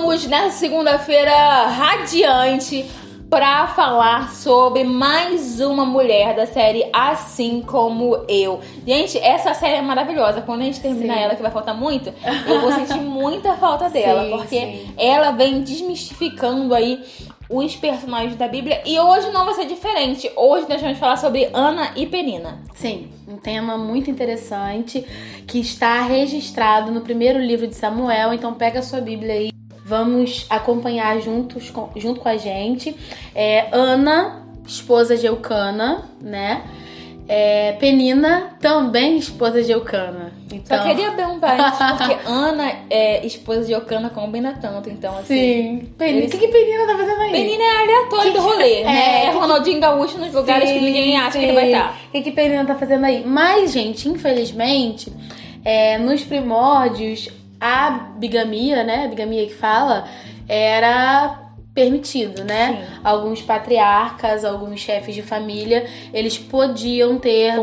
estamos nessa segunda-feira radiante para falar sobre mais uma mulher da série Assim Como Eu. Gente, essa série é maravilhosa. Quando a gente terminar sim. ela, que vai faltar muito, eu vou sentir muita falta dela, sim, porque sim. ela vem desmistificando aí os personagens da Bíblia. E hoje não vai ser diferente. Hoje nós vamos falar sobre Ana e Penina. Sim, um tema muito interessante que está registrado no primeiro livro de Samuel. Então pega a sua Bíblia aí Vamos acompanhar juntos com, junto com a gente. É, Ana, esposa de Eucana, né? É, Penina, também esposa de Eucana. Então... Só queria abrir um parênteses, porque Ana, é, esposa de Eucana, combina tanto, então assim... Sim. Penina, o que, que Penina tá fazendo aí? Penina é aleatório que do rolê, né? É Ronaldinho Gaúcho nos lugares sim, que ninguém acha sim. que ele vai estar. O que, que Penina tá fazendo aí? Mas, gente, infelizmente, é, nos primórdios, a bigamia, né? A bigamia que fala, era permitido, né? Sim. Alguns patriarcas, alguns chefes de família, eles podiam ter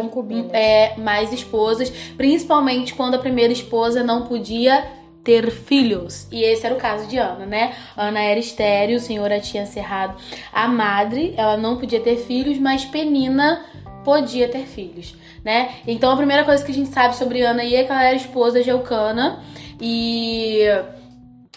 é, mais esposas, principalmente quando a primeira esposa não podia ter filhos. E esse era o caso de Ana, né? Ana era estéreo, o Senhor a tinha cerrado a madre, ela não podia ter filhos, mas Penina podia ter filhos, né? Então a primeira coisa que a gente sabe sobre Ana é que ela era esposa de Eucana e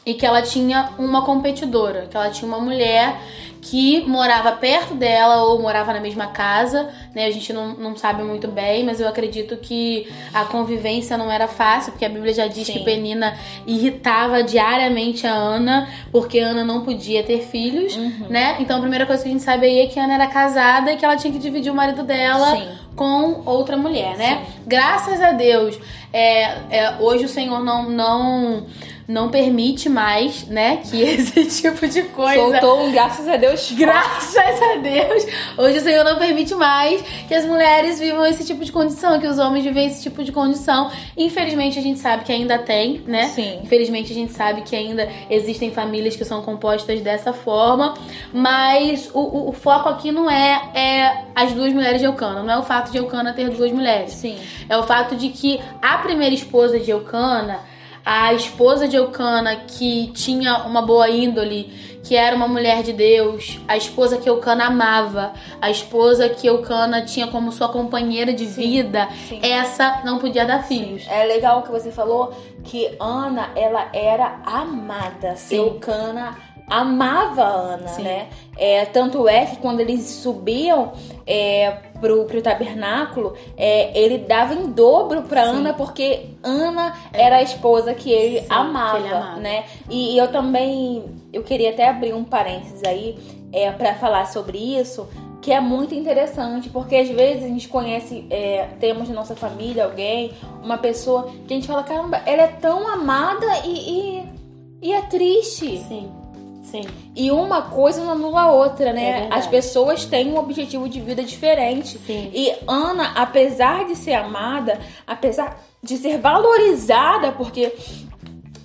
e que ela tinha uma competidora, que ela tinha uma mulher que morava perto dela ou morava na mesma casa, né? A gente não, não sabe muito bem, mas eu acredito que a convivência não era fácil, porque a Bíblia já diz Sim. que Penina irritava diariamente a Ana, porque Ana não podia ter filhos, uhum. né? Então a primeira coisa que a gente sabe aí é que Ana era casada e que ela tinha que dividir o marido dela Sim. com outra mulher, né? Sim. Graças a Deus, é, é, hoje o Senhor não, não não permite mais, né, que esse tipo de coisa. Soltou um graças a Deus. Graças a Deus. Hoje o Senhor não permite mais que as mulheres vivam esse tipo de condição, que os homens vivem esse tipo de condição. Infelizmente a gente sabe que ainda tem, né? Sim. Infelizmente a gente sabe que ainda existem famílias que são compostas dessa forma, mas o, o, o foco aqui não é, é as duas mulheres de Eucana, não é o fato de Eucana ter duas mulheres. Sim. É o fato de que a primeira esposa de Eucana a esposa de Eucana, que tinha uma boa índole, que era uma mulher de Deus, a esposa que Eucana amava, a esposa que Eucana tinha como sua companheira de sim, vida, sim. essa não podia dar filhos. É legal que você falou que Ana, ela era amada. Sim. Eucana amava Ana, né? É, tanto é que quando eles subiam é, pro, pro tabernáculo, é, ele dava em dobro pra Sim. Ana, porque Ana é. era a esposa que ele, Sim, amava, que ele amava, né? E, e, eu também, eu queria até abrir um parênteses aí é, para falar sobre isso, que é muito interessante, porque às vezes a gente conhece, é, temos na nossa família alguém, uma pessoa que a gente fala, caramba, ela é tão amada e, e, e é triste. Sim. Sim. E uma coisa não anula a outra, né? É As pessoas têm um objetivo de vida diferente. Sim. E Ana, apesar de ser amada, apesar de ser valorizada, porque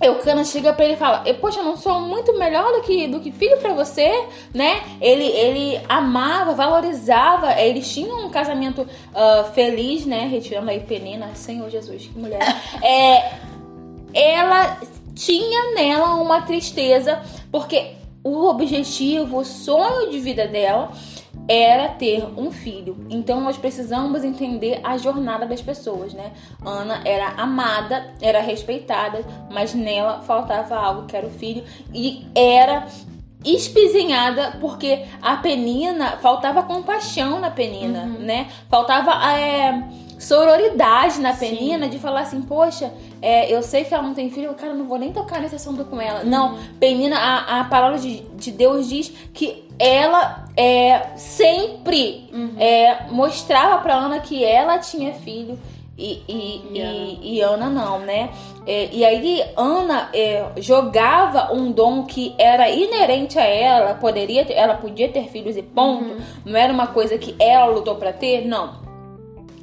Eucana chega para ele e fala: Poxa, eu não sou muito melhor do que, do que filho para você, né? Ele, ele amava, valorizava, eles tinham um casamento uh, feliz, né? Retirando aí Penina, Senhor Jesus, que mulher. é, ela tinha nela uma tristeza, porque o objetivo, o sonho de vida dela era ter um filho. Então nós precisamos entender a jornada das pessoas, né? Ana era amada, era respeitada, mas nela faltava algo que era o filho e era espizinhada porque a penina faltava compaixão na penina, uhum. né? Faltava é, sororidade na penina Sim. de falar assim, poxa, é, eu sei que ela não tem filho, cara, não vou nem tocar nesse assunto com ela. Não, penina, a, a palavra de, de Deus diz que ela é, sempre uhum. é, mostrava pra Ana que ela tinha filho. E, e, e, e, Ana não, né? É, e aí Ana é, jogava um dom que era inerente a ela, poderia ter, ela podia ter filhos e ponto. Uhum. Não era uma coisa que ela lutou para ter, não.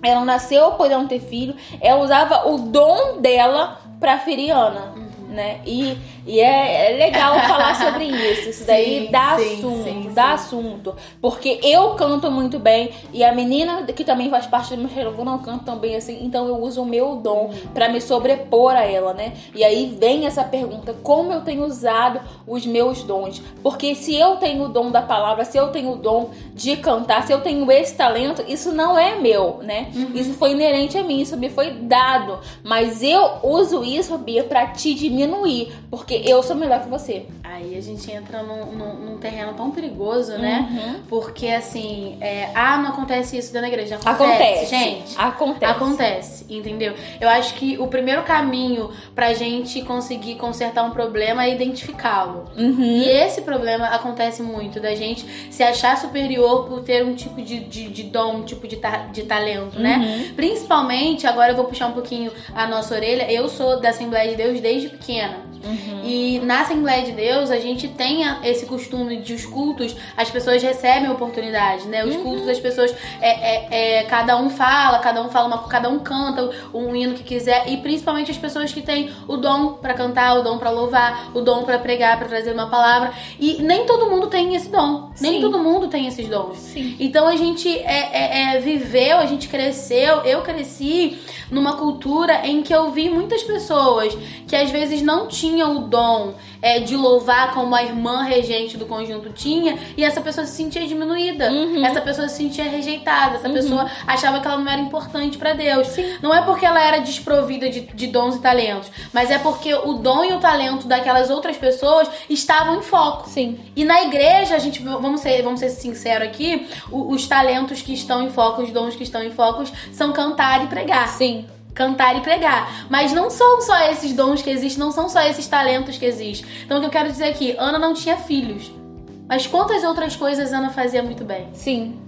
Ela nasceu podendo ter filho, ela usava o dom dela para ferir Ana, uhum. né? E E é, é legal falar sobre isso. Isso daí Sim, dá sim, assunto, sim, dá assunto. Porque eu canto muito bem e a menina que também faz parte do meu relevo não canta tão bem assim, então eu uso o meu dom pra me sobrepor a ela, né? E aí vem essa pergunta: como eu tenho usado os meus dons? Porque se eu tenho o dom da palavra, se eu tenho o dom de cantar, se eu tenho esse talento, isso não é meu, né? Isso foi inerente a mim, isso me foi dado. Mas eu uso isso, Bia, pra te diminuir, porque eu sou melhor que você. Aí a gente entra num, num- num terreno tão perigoso, né? Uhum. Porque assim, é, ah, não acontece isso dentro da igreja. Acontece, Acontece, gente. Acontece. Acontece, entendeu? Eu acho que o primeiro caminho pra gente conseguir consertar um problema é identificá-lo. Uhum. E esse problema acontece muito, da gente se achar superior por ter um tipo de, de, de dom, um tipo de, ta- de talento, né? Uhum. Principalmente, agora eu vou puxar um pouquinho a nossa orelha, eu sou da Assembleia de Deus desde pequena. Uhum. E na Assembleia de Deus, a gente tem esse costume de os cultos, as pessoas recebem oportunidade, né? Uhum. Os cultos, as pessoas, é, é, é, cada um fala, cada um fala, uma, cada um canta um hino que quiser. E principalmente as pessoas que têm o dom pra cantar, o dom pra louvar, o dom pra pregar, pra trazer uma palavra. E nem todo mundo tem esse dom. Nem Sim. todo mundo tem esses dons. Sim. Então a gente é, é- é, viveu, a gente cresceu, eu cresci numa cultura em que eu vi muitas pessoas que às vezes não tinham o dom é, de louvar como a irmã regente do conjunto tinha, e essa pessoa se sentia diminuída, Uhum. essa pessoa se sentia rejeitada, essa pessoa achava que ela não era importante pra Deus. Não é porque ela era desprovida de, de dons e talentos, mas é porque o dom e o talento daquelas outras pessoas estavam em foco. Sim. E na igreja, a gente, vamos ser, vamos ser sinceros aqui, o- os talentos que estão em foco, os dons que estão em foco são cantar e pregar. Sim. Cantar e pregar. Mas não são só esses dons que existem, não são só esses talentos que existem. Então o que eu quero dizer aqui, Ana não tinha filhos. Mas quantas outras coisas Ana fazia muito bem? Sim.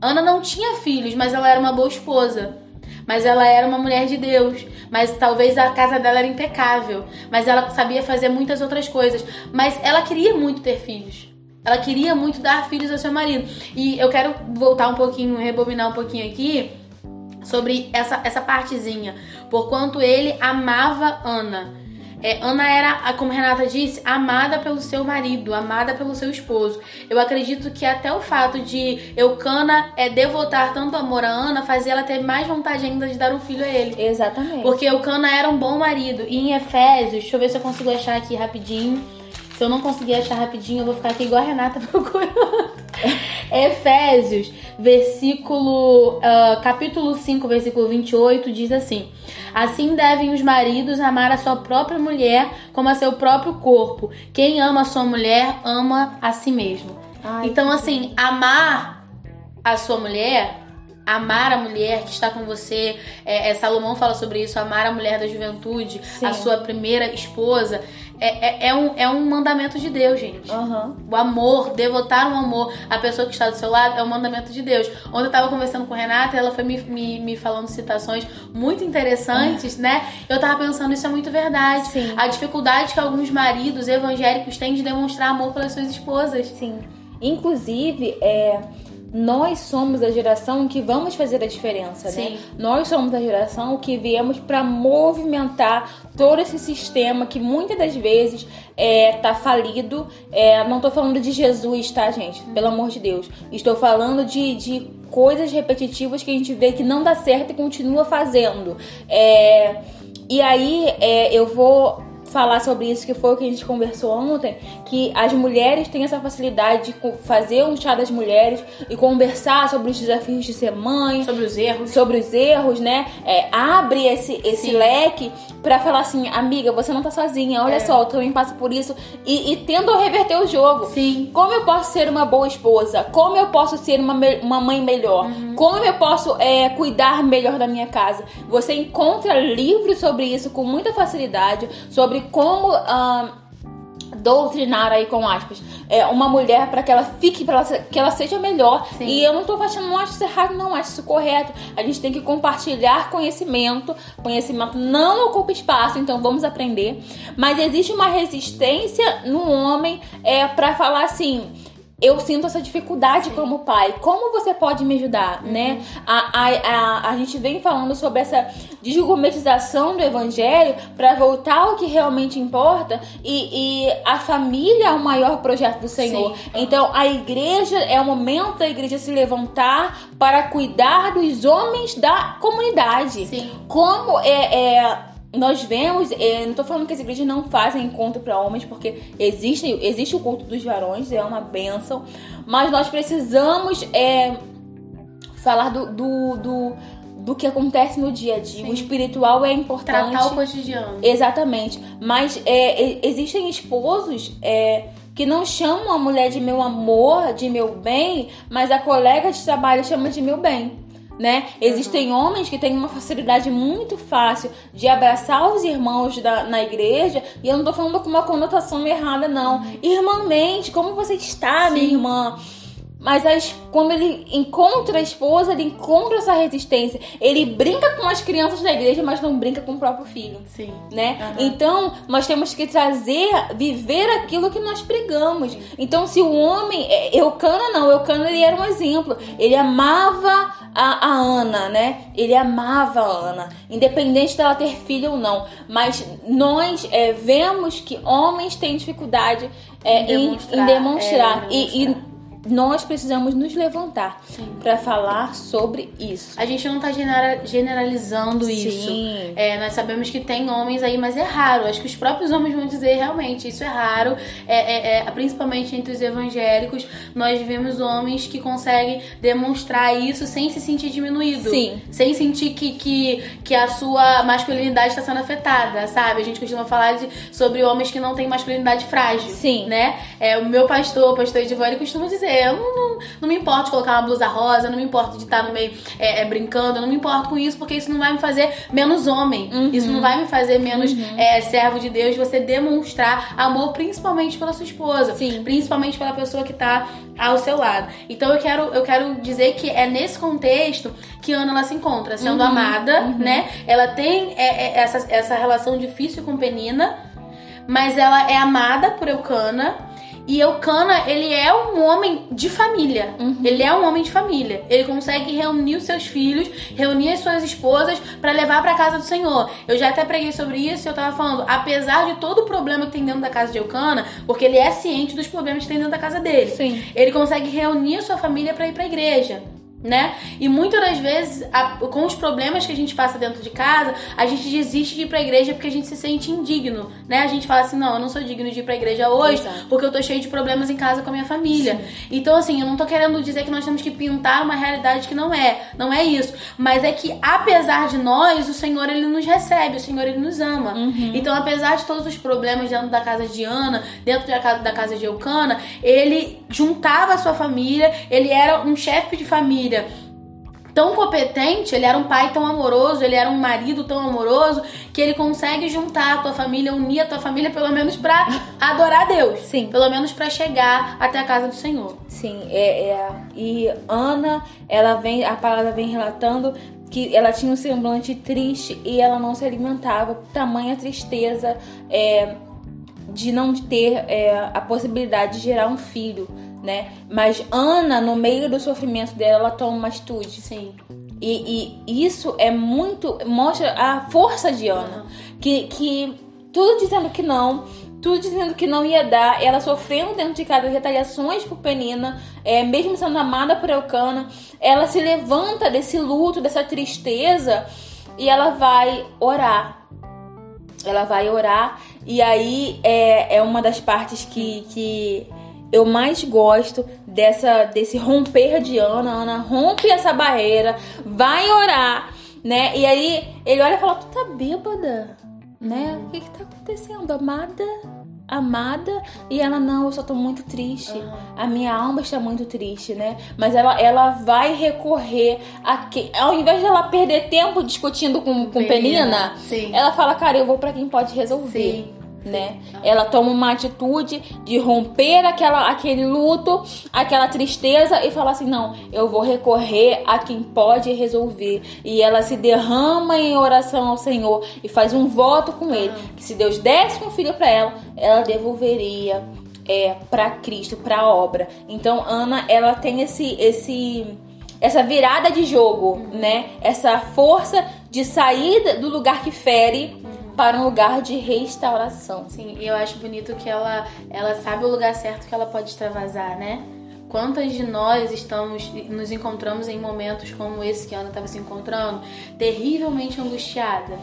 Ana não tinha filhos, mas ela era uma boa esposa. Mas ela era uma mulher de Deus. Mas talvez a casa dela era impecável. Mas ela sabia fazer muitas outras coisas. Mas ela queria muito ter filhos. Ela queria muito dar filhos ao seu marido. E eu quero voltar um pouquinho, rebobinar um pouquinho aqui sobre essa, essa partezinha. Porquanto ele amava Ana. É, Ana era, como Renata disse, amada pelo seu marido, amada pelo seu esposo. Eu acredito que até o fato de Eucana é, devotar tanto amor a Ana fazia ela ter mais vontade ainda de dar um filho a ele. Exatamente. Porque Eucana era um bom marido. E em Efésios, deixa eu ver se eu consigo achar aqui rapidinho. Se eu não conseguir achar rapidinho, eu vou ficar aqui igual a Renata procurando. Efésios, versículo. ah, capítulo 5, versículo 28, diz assim: Assim devem os maridos amar a sua própria mulher como a seu próprio corpo. Quem ama a sua mulher, ama a si mesmo. Ai, então, assim, amar a sua mulher, amar a mulher que está com você, é, é, Salomão fala sobre isso, amar a mulher da juventude, Sim. a sua primeira esposa, é, é, é um, é um mandamento de Deus, gente. Aham. O amor, devotar um amor à pessoa que está do seu lado é um mandamento de Deus. Ontem eu tava conversando com a Renata e ela foi me, me, me falando citações muito interessantes, né? Eu tava pensando, isso é muito verdade. Sim. A dificuldade que alguns maridos evangélicos têm de demonstrar amor pelas suas esposas. Sim. Inclusive, é, nós somos a geração que vamos fazer a diferença, né? Sim. Nós somos a geração que viemos para movimentar todo esse sistema que muitas das vezes é, tá falido. É, não tô falando de Jesus, tá, gente? Pelo amor de Deus. Estou falando de, de coisas repetitivas que a gente vê que não dá certo e continua fazendo. É, e aí, é, eu vou falar sobre isso, que foi o que a gente conversou ontem, que as mulheres têm essa facilidade de fazer um chá das mulheres e conversar sobre os desafios de ser mãe, Sobre os erros. sobre os erros, né? É, abre esse, esse Sim. leque pra falar assim, amiga, você não tá sozinha, olha É. só, eu também passo por isso. E, e tendo reverter o jogo. Sim. Como eu posso ser uma boa esposa? Como eu posso ser uma, uma mãe melhor? Uhum. Como eu posso é, cuidar melhor da minha casa? Você encontra livros sobre isso com muita facilidade, sobre como. ah, doutrinar aí com aspas é uma mulher para que ela fique para que ela seja melhor Sim. e eu não tô achando não acho isso errado não acho isso correto a gente tem que compartilhar conhecimento conhecimento não ocupa espaço então vamos aprender mas existe uma resistência no homem é para falar assim eu sinto essa dificuldade Sim. como pai. Como você pode me ajudar, uhum. né? A, a, a, a gente vem falando sobre essa desgourmetização do evangelho para voltar ao que realmente importa e, e, a família é o maior projeto do Senhor. Sim. Então a igreja é o momento da igreja se levantar para cuidar dos homens da comunidade. Sim. Como é, é nós vemos, é, não estou falando que as igrejas não fazem encontro para homens, porque existe, existe o culto dos varões, é uma bênção, mas nós precisamos é, falar do, do, do, do, que acontece no dia a dia. Sim. O espiritual é importante. Tratar o cotidiano. Exatamente. Mas é, existem esposos é, que não chamam a mulher de meu amor, de meu bem, mas a colega de trabalho chama de meu bem né? Existem uhum. homens que têm uma facilidade muito fácil de abraçar os irmãos da, na igreja, e eu não tô falando com uma conotação errada, não. Uhum. Irmãmente, como você está, Sim. minha irmã? Mas as, quando ele encontra a esposa, ele encontra essa resistência. Ele brinca com as crianças da igreja, mas não brinca com o próprio filho. Sim. Né? Uhum. Então, nós temos que trazer, viver aquilo que nós pregamos. Então, se o homem. É, Eucana não, Eucana ele era um exemplo. Ele amava a, a Ana, né? Ele amava a Ana, independente dela ter filho ou não. Mas nós é, vemos que homens têm dificuldade é, em demonstrar. Em, em demonstrar. É, e, e nós precisamos nos levantar para falar sobre isso. A gente não tá generalizando Sim. isso. É, nós sabemos que tem homens aí, mas é raro. Acho que os próprios homens vão dizer realmente isso é raro. É, é, é, principalmente entre os evangélicos, nós vemos homens que conseguem demonstrar isso sem se sentir diminuído. Sim. Sem sentir que, que, que a sua masculinidade está sendo afetada, sabe? A gente costuma falar de, sobre homens que não têm masculinidade frágil. Sim. Né? É, o meu pastor, o pastor Edivone, costuma dizer eu não, não, não, me importo de colocar uma blusa rosa, não me importo de estar no meio é, é, brincando, eu não me importo com isso, porque isso não vai me fazer menos homem. Uhum. Isso não vai me fazer menos uhum. é, servo de Deus, você demonstrar amor principalmente pela sua esposa. Sim. Principalmente pela pessoa que tá ao seu lado. Então eu quero, eu quero dizer que é nesse contexto que Ana ela se encontra, sendo uhum. amada, uhum. né? Ela tem é, é, essa, essa relação difícil com Penina, mas ela é amada por Eucana e Eucana, ele é um homem de família. Uhum. Ele é um homem de família. Ele consegue reunir os seus filhos, reunir as suas esposas para levar para casa do Senhor. Eu já até preguei sobre isso e eu tava falando, apesar de todo o problema que tem dentro da casa de Eucana, porque ele é ciente dos problemas que tem dentro da casa dele. Sim. Ele consegue reunir a sua família para ir para a igreja né? E muitas das vezes, a, com os problemas que a gente passa dentro de casa, a gente desiste de ir pra igreja porque a gente se sente indigno, né? A gente fala assim, não, eu não sou digno de ir pra igreja hoje Exato. porque eu tô cheio de problemas em casa com a minha família. Sim. Então, assim, eu não tô querendo dizer que nós temos que pintar uma realidade que não é. Não é isso. Mas é que, apesar de nós, o Senhor, ele nos recebe, o Senhor, ele nos ama. Uhum. Então, apesar de todos os problemas dentro da casa de Ana, dentro da casa, da casa de Eucana, ele juntava a sua família, ele era um chefe de família tão competente, ele era um pai tão amoroso, ele era um marido tão amoroso, que ele consegue juntar a tua família, unir a tua família, pelo menos para adorar a Deus. Sim. Pelo menos para chegar até a casa do Senhor. Sim, é, é, e Ana, ela vem, a palavra vem relatando que ela tinha um semblante triste e ela não se alimentava, tamanha tristeza é, de não ter é, a possibilidade de gerar um filho né? Mas Ana, no meio do sofrimento dela, ela toma uma atitude. Sim. E, e isso é muito. mostra a força de Ana. Uhum. Que, que tudo dizendo que não, tudo dizendo que não ia dar, ela sofrendo dentro de casa retaliações por Penina, é, mesmo sendo amada por Elcana, ela se levanta desse luto, dessa tristeza e ela vai orar. Ela vai orar e aí é, é uma das partes que, que eu mais gosto dessa desse romper de Ana. Ana rompe essa barreira, vai orar, né? E aí ele olha e fala: Tu tá bêbada, né? O que que tá acontecendo, amada? Amada e ela não, eu só tô muito triste. Uhum. A minha alma está muito triste, né? Mas ela, ela vai recorrer a que, ao invés de ela perder tempo discutindo com, com Penina, Penina ela fala, cara, eu vou para quem pode resolver. Sim né? Ela toma uma atitude de romper aquela, aquele luto, aquela tristeza e fala assim: não, eu vou recorrer a quem pode resolver. E ela se derrama em oração ao Senhor e faz um voto com Ele: que se Deus desse um filho para ela, ela devolveria é, para Cristo, para a obra. Então Ana, ela tem esse esse essa virada de jogo, né? Essa força de sair do lugar que fere para um lugar de restauração. Sim, e eu acho bonito que ela ela sabe o lugar certo que ela pode extravasar, né? Quantas de nós estamos nos encontramos em momentos como esse que a Ana estava se encontrando, terrivelmente angustiada,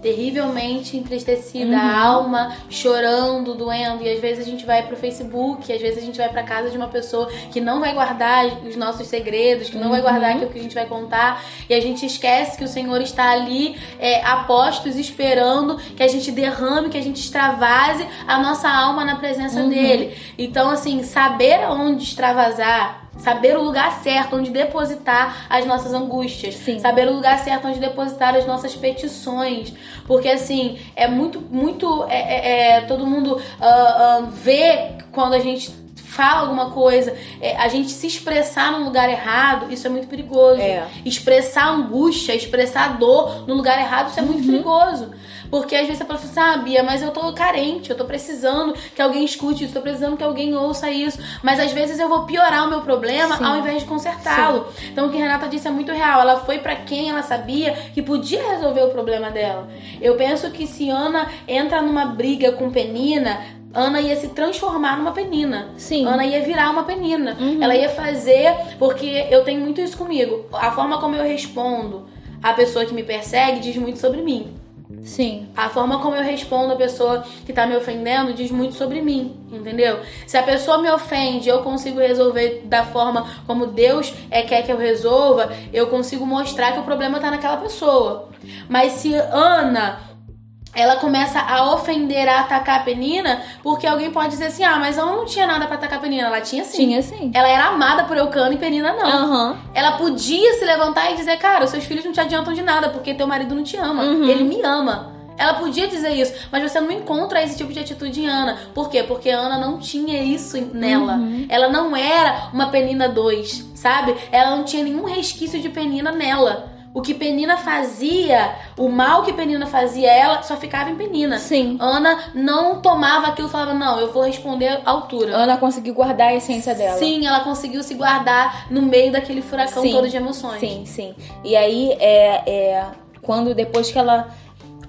terrivelmente entristecida, uhum. a alma chorando, doendo. E às vezes a gente vai pro Facebook, às vezes a gente vai pra casa de uma pessoa que não vai guardar os nossos segredos, que não uhum. vai guardar aquilo que a gente vai contar. E a gente esquece que o Senhor está ali é, a postos, esperando que a gente derrame, que a gente extravase a nossa alma na presença uhum. dele. Então, assim, saber aonde extravasar Saber o lugar certo onde depositar as nossas angústias. Sim. Saber o lugar certo onde depositar as nossas petições. Porque, assim, é muito, muito. É, é, é todo mundo uh, uh, vê quando a gente fala alguma coisa, é, a gente se expressar num lugar errado, isso é muito perigoso. É. Expressar angústia, expressar dor no lugar errado, isso é muito uhum. perigoso. Porque às vezes a pessoa fala assim, ah, Bia, mas eu tô carente, eu tô precisando que alguém escute isso, tô precisando que alguém ouça isso. Mas às vezes eu vou piorar o meu problema Sim. ao invés de consertá-lo. Então o que a Renata disse é muito real. Ela foi para quem ela sabia que podia resolver o problema dela. Eu penso que se Ana entra numa briga com Penina, Ana ia se transformar numa penina. Sim. Ana ia virar uma penina. Uhum. Ela ia fazer, porque eu tenho muito isso comigo. A forma como eu respondo a pessoa que me persegue diz muito sobre mim. Sim. A forma como eu respondo a pessoa que tá me ofendendo diz muito sobre mim, entendeu? Se a pessoa me ofende, eu consigo resolver da forma como Deus é quer que eu resolva, eu consigo mostrar que o problema tá naquela pessoa. Mas se Ana ela começa a ofender, a atacar a Penina, porque alguém pode dizer assim: ah, mas ela não tinha nada para atacar a Penina. Ela tinha sim. Tinha sim. Ela era amada por Eucano e Penina não. Uhum. Ela podia se levantar e dizer: cara, os seus filhos não te adiantam de nada, porque teu marido não te ama. Uhum. Ele me ama. Ela podia dizer isso, mas você não encontra esse tipo de atitude em Ana. Por quê? Porque Ana não tinha isso nela. Uhum. Ela não era uma Penina 2, sabe? Ela não tinha nenhum resquício de Penina nela. O que Penina fazia, o mal que Penina fazia, ela só ficava em Penina. Sim. Ana não tomava aquilo e falava, não, eu vou responder à altura. Ana conseguiu guardar a essência dela. Sim, ela conseguiu se guardar no meio daquele furacão sim, todo de emoções. Sim, sim. E aí, é, é, quando depois que ela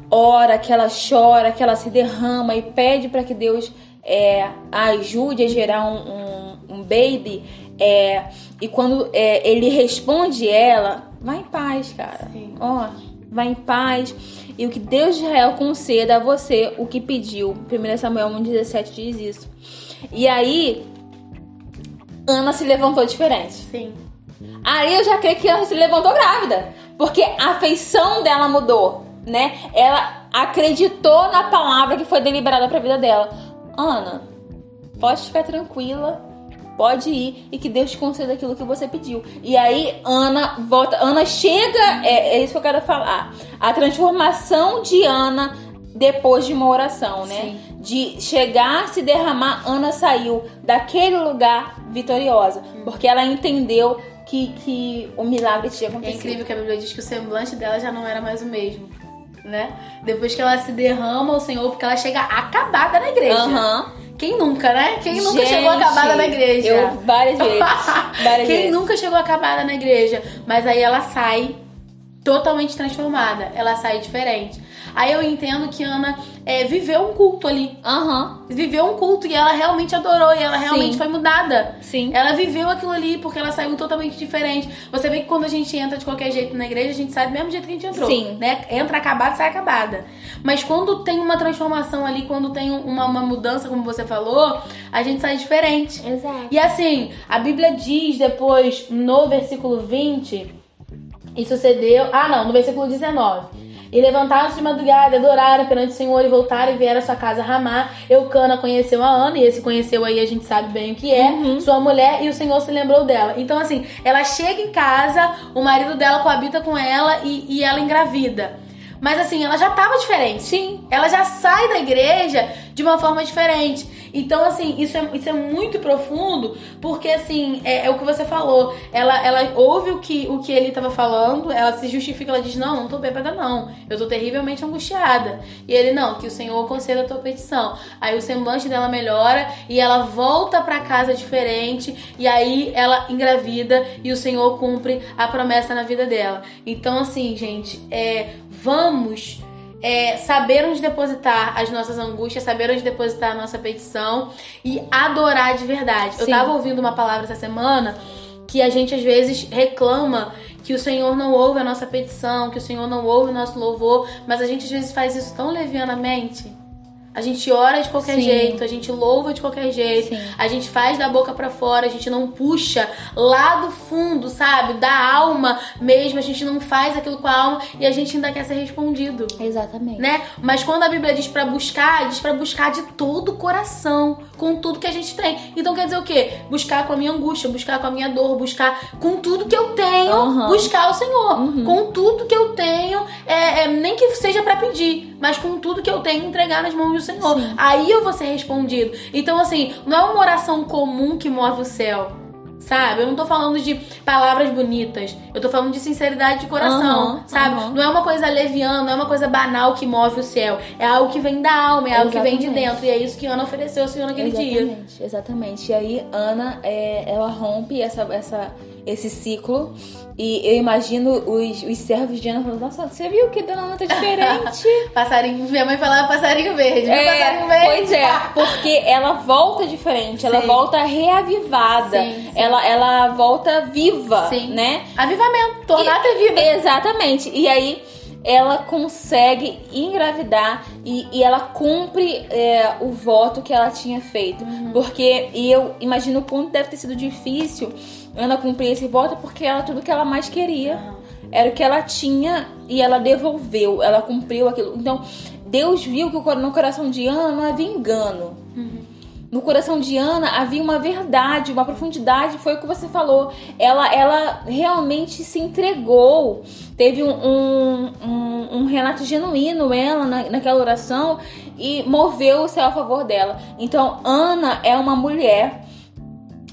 ora, que ela chora, que ela se derrama e pede para que Deus é, ajude a gerar um, um, um baby, é, e quando é, ele responde ela, Vai em paz, cara. Sim. Ó, vai em paz. E o que Deus de Israel conceda a você o que pediu. 1 Samuel 1,17 diz isso. E aí, Ana se levantou diferente. Sim. Aí eu já creio que Ana se levantou grávida. Porque a feição dela mudou, né? Ela acreditou na palavra que foi deliberada para a vida dela. Ana, pode ficar tranquila pode ir e que Deus te conceda aquilo que você pediu. E aí Ana volta, Ana chega, é, é isso que eu quero falar. A transformação de Ana depois de uma oração, né? Sim. De chegar, se derramar, Ana saiu daquele lugar vitoriosa, hum. porque ela entendeu que, que o milagre tinha acontecido. É incrível que a Bíblia diz que o semblante dela já não era mais o mesmo. Né? Depois que ela se derrama ao Senhor, porque ela chega acabada na igreja. Uhum. Quem nunca, né? Quem nunca chegou acabada na igreja? Eu várias vezes. Várias Quem vezes. nunca chegou acabada na igreja? Mas aí ela sai totalmente transformada. Ela sai diferente. Aí eu entendo que Ana é, viveu um culto ali. Aham. Uhum. Viveu um culto e ela realmente adorou e ela realmente Sim. foi mudada. Sim. Ela viveu aquilo ali porque ela saiu totalmente diferente. Você vê que quando a gente entra de qualquer jeito na igreja, a gente sai do mesmo jeito que a gente entrou. Sim. Né? Entra acabada, sai acabada. Mas quando tem uma transformação ali, quando tem uma, uma mudança, como você falou, a gente sai diferente. Exato. E assim, a Bíblia diz depois, no versículo 20, e sucedeu. Ah, não, no versículo 19. E levantaram-se de madrugada, adoraram perante o Senhor e voltaram e vieram à sua casa Ramá. Eucana conheceu a Ana, e esse conheceu aí a gente sabe bem o que é, uhum. sua mulher, e o Senhor se lembrou dela. Então, assim, ela chega em casa, o marido dela coabita com ela e, e ela engravida. Mas assim, ela já tava diferente. Sim. Ela já sai da igreja de uma forma diferente. Então, assim, isso é, isso é muito profundo, porque, assim, é, é o que você falou. Ela, ela ouve o que, o que ele estava falando, ela se justifica, ela diz: Não, não tô bêbada, não. Eu tô terrivelmente angustiada. E ele: Não, que o Senhor conceda a tua petição. Aí o semblante dela melhora e ela volta para casa diferente. E aí ela engravida e o Senhor cumpre a promessa na vida dela. Então, assim, gente, é, vamos é, saber onde depositar as nossas angústias, saber onde depositar a nossa petição e adorar de verdade. Sim. Eu tava ouvindo uma palavra essa semana que a gente às vezes reclama que o Senhor não ouve a nossa petição, que o Senhor não ouve o nosso louvor, mas a gente às vezes faz isso tão levianamente a gente ora de qualquer Sim. jeito, a gente louva de qualquer jeito, Sim. a gente faz da boca para fora, a gente não puxa lá do fundo, sabe? Da alma mesmo, a gente não faz aquilo com a alma e a gente ainda quer ser respondido. Exatamente. Né? Mas quando a Bíblia diz para buscar, diz para buscar de todo o coração, com tudo que a gente tem. Então quer dizer o quê? Buscar com a minha angústia, buscar com a minha dor, buscar com tudo que eu tenho, uhum. buscar o Senhor. Uhum. Com tudo que eu tenho, é, é nem que seja para pedir, mas com tudo que eu tenho, entregar nas mãos do Senhor. Sim. Aí eu vou ser respondido. Então, assim, não é uma oração comum que move o céu. Sabe? Eu não tô falando de palavras bonitas. Eu tô falando de sinceridade de coração. Uhum, sabe? Uhum. Não é uma coisa leviana, não é uma coisa banal que move o céu. É algo que vem da alma, é algo Exatamente. que vem de dentro. E é isso que Ana ofereceu ao Senhor naquele Exatamente. dia. Exatamente. E aí, Ana, é, ela rompe essa, essa, esse ciclo e eu imagino os, os servos de Ana falando, nossa, você viu que Dona Ana tá diferente? passarinho, minha mãe falava passarinho verde, é, passarinho verde. Pois é, porque ela volta diferente, ela volta reavivada, sim, sim. Ela, ela volta viva, sim. né? Avivamento, tornar até viva. Exatamente, e aí ela consegue engravidar e, e ela cumpre é, o voto que ela tinha feito. Uhum. Porque, e eu imagino o quanto deve ter sido difícil Ana cumprir esse voto porque era tudo que ela mais queria. Era o que ela tinha e ela devolveu, ela cumpriu aquilo. Então, Deus viu que no coração de Ana não havia engano. Uhum. No coração de Ana havia uma verdade, uma profundidade, foi o que você falou. Ela, ela realmente se entregou. Teve um, um, um, um relato genuíno, ela, na, naquela oração, e moveu o céu a favor dela. Então, Ana é uma mulher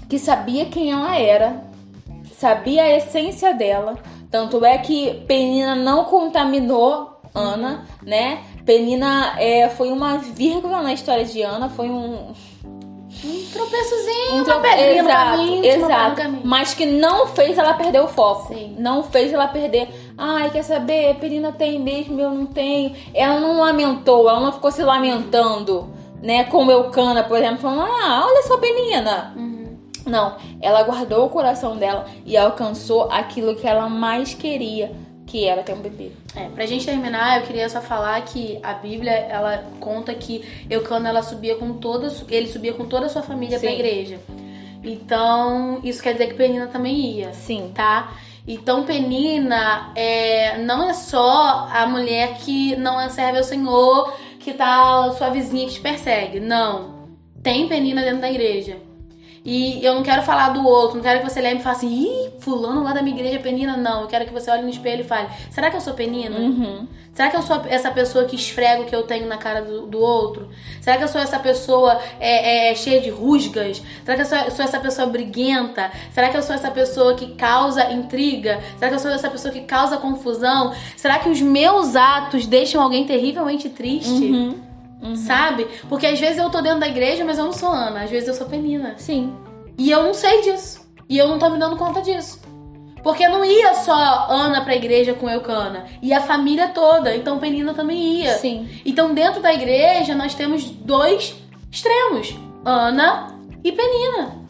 que sabia quem ela era, sabia a essência dela. Tanto é que Penina não contaminou Ana, né? Penina é, foi uma vírgula na história de Ana, foi um. Um tropeçozinho, um trope... uma pedrinha exato, caminho, exato. Mas que não fez ela perder o foco. Sim. Não fez ela perder. Ai, quer saber? Penina tem mesmo, eu não tenho. Ela não lamentou, ela não ficou se lamentando, né? Como Eucana, por exemplo, falando: Ah, olha só, Penina. Uhum. Não, ela guardou o coração dela e alcançou aquilo que ela mais queria, que era ter um bebê. É, pra gente terminar, eu queria só falar que a Bíblia, ela conta que Eucana, ela subia com toda, ele subia com toda a sua família Sim. pra igreja. Então, isso quer dizer que Penina também ia. Sim. Tá? Então, Penina é, não é só a mulher que não serve ao Senhor, que tá sua vizinha que te persegue. Não. Tem Penina dentro da igreja. E eu não quero falar do outro, não quero que você lembre e fale assim, ih, fulano lá da minha igreja é penina. Não, eu quero que você olhe no espelho e fale, será que eu sou penina? Uhum. Será que eu sou essa pessoa que esfrega o que eu tenho na cara do, do outro? Será que eu sou essa pessoa é, é, cheia de rusgas? Será que eu sou, sou, essa pessoa briguenta? Será que eu sou essa pessoa que causa intriga? Será que eu sou essa pessoa que causa confusão? Será que os meus atos deixam alguém terrivelmente triste? Uhum. Uhum. Sabe? Porque às vezes eu tô dentro da igreja, mas eu não sou Ana. Às vezes eu sou Penina. Sim. E eu não sei disso. E eu não tô me dando conta disso. Porque não ia só Ana pra igreja com Eucana. Ia a família toda. Então Penina também ia. Sim. Então dentro da igreja nós temos dois extremos: Ana e Penina.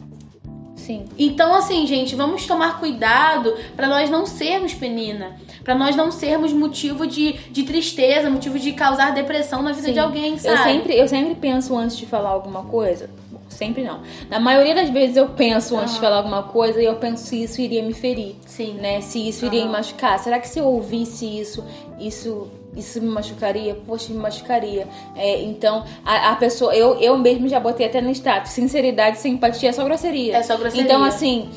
Sim. Então, assim, gente, vamos tomar cuidado para nós não sermos penina. Para nós não sermos motivo de, de tristeza, motivo de causar depressão na vida Sim. de alguém, sabe? Eu sempre, eu sempre penso antes de falar alguma coisa. sempre não. Na maioria das vezes eu penso antes de falar alguma coisa e eu penso se isso iria me ferir. Sim. Né? Se isso iria uhum. me machucar. Será que se eu ouvisse isso, isso isso me machucaria? Poxa, me machucaria. É, então, a, a, pessoa, eu, eu mesmo já botei até no status, sinceridade sem empatia é só grosseria. É só grosseria. Então, assim,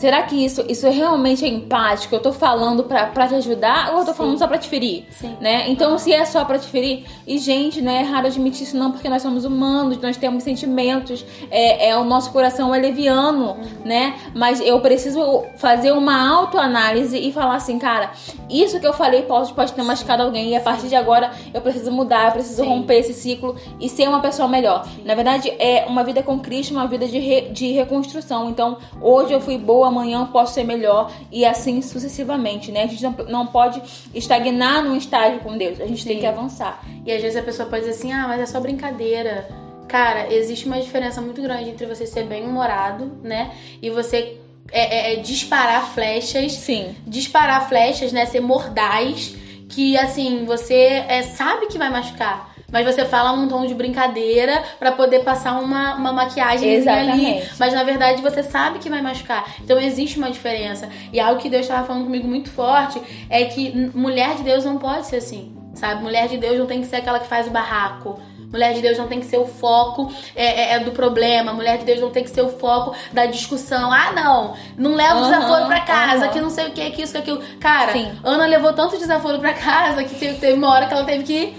Será que isso, isso realmente é empático? Eu tô falando pra, pra te ajudar ou eu tô Sim. falando só pra te ferir? Sim. Né? Então, se é só pra te ferir, e gente, não é errado admitir isso não, porque nós somos humanos, nós temos sentimentos, é, é o nosso coração é leviano, né? Mas eu preciso fazer uma autoanálise e falar assim, cara, isso que eu falei pode, pode ter machucado alguém, e a partir de agora eu preciso mudar, eu preciso Sim. romper esse ciclo e ser uma pessoa melhor. Na verdade, é uma vida com Cristo, uma vida de, re- de reconstrução. Então, hoje eu fui boa, amanhã eu posso ser melhor e assim sucessivamente, né? A gente não, não pode estagnar num estágio com Deus, a gente tem Sim. que avançar. E às vezes a pessoa pode dizer assim, ah, mas é só brincadeira. Cara, existe uma diferença muito grande entre você ser bem-humorado, né? E você é, é- é disparar flechas. Sim. Disparar flechas, né? Ser mordaz. Que, assim, você é, sabe que vai machucar. Mas você fala num tom de brincadeira pra poder passar uma, uma maquiagem ali. Mas na verdade você sabe que vai machucar. Então existe uma diferença. E algo que Deus estava falando comigo muito forte é que mulher de Deus não pode ser assim. Sabe? Mulher de Deus não tem que ser aquela que faz o barraco. Mulher de Deus não tem que ser o foco é, é- é do problema. Mulher de Deus não tem que ser o foco da discussão. Ah, não. Não leva o Aham, desaforo pra casa, aham. que não sei o que, que isso, que aquilo. Cara, Sim. Ana levou tanto desaforo pra casa que teve, teve uma hora que ela teve que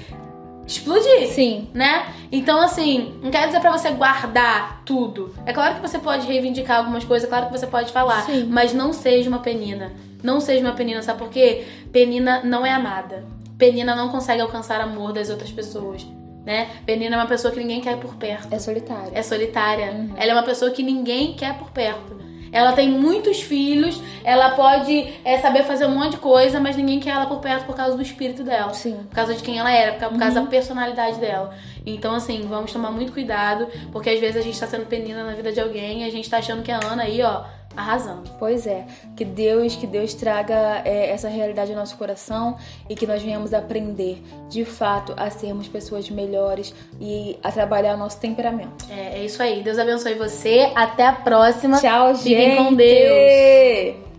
explodir Sim. né? Então, assim, não quer dizer pra você guardar tudo. É claro que você pode reivindicar algumas coisas, é claro que você pode falar, Sim. mas não seja uma penina. Não seja uma penina, sabe por quê? Penina não é amada. Penina não consegue alcançar amor das outras pessoas, né? Penina é uma pessoa que ninguém quer por perto. É solitário. É solitária. Ela é uma pessoa que ninguém quer por perto. Ela tem muitos filhos, ela pode é, saber fazer um monte de coisa, mas ninguém quer ela por perto por causa do espírito dela. Sim. Por causa de quem ela era, por causa, por causa da personalidade dela. Então, assim, vamos tomar muito cuidado, porque às vezes a gente tá sendo penina na vida de alguém e a gente tá achando que a Ana aí, ó, arrasando. Pois é, que Deus, que Deus traga é, essa realidade ao nosso coração e que nós venhamos aprender, de fato, a sermos pessoas melhores e a trabalhar o nosso temperamento. É, é isso aí. Deus abençoe você. Até a próxima. Tchau, gente! Fiquem com Deus.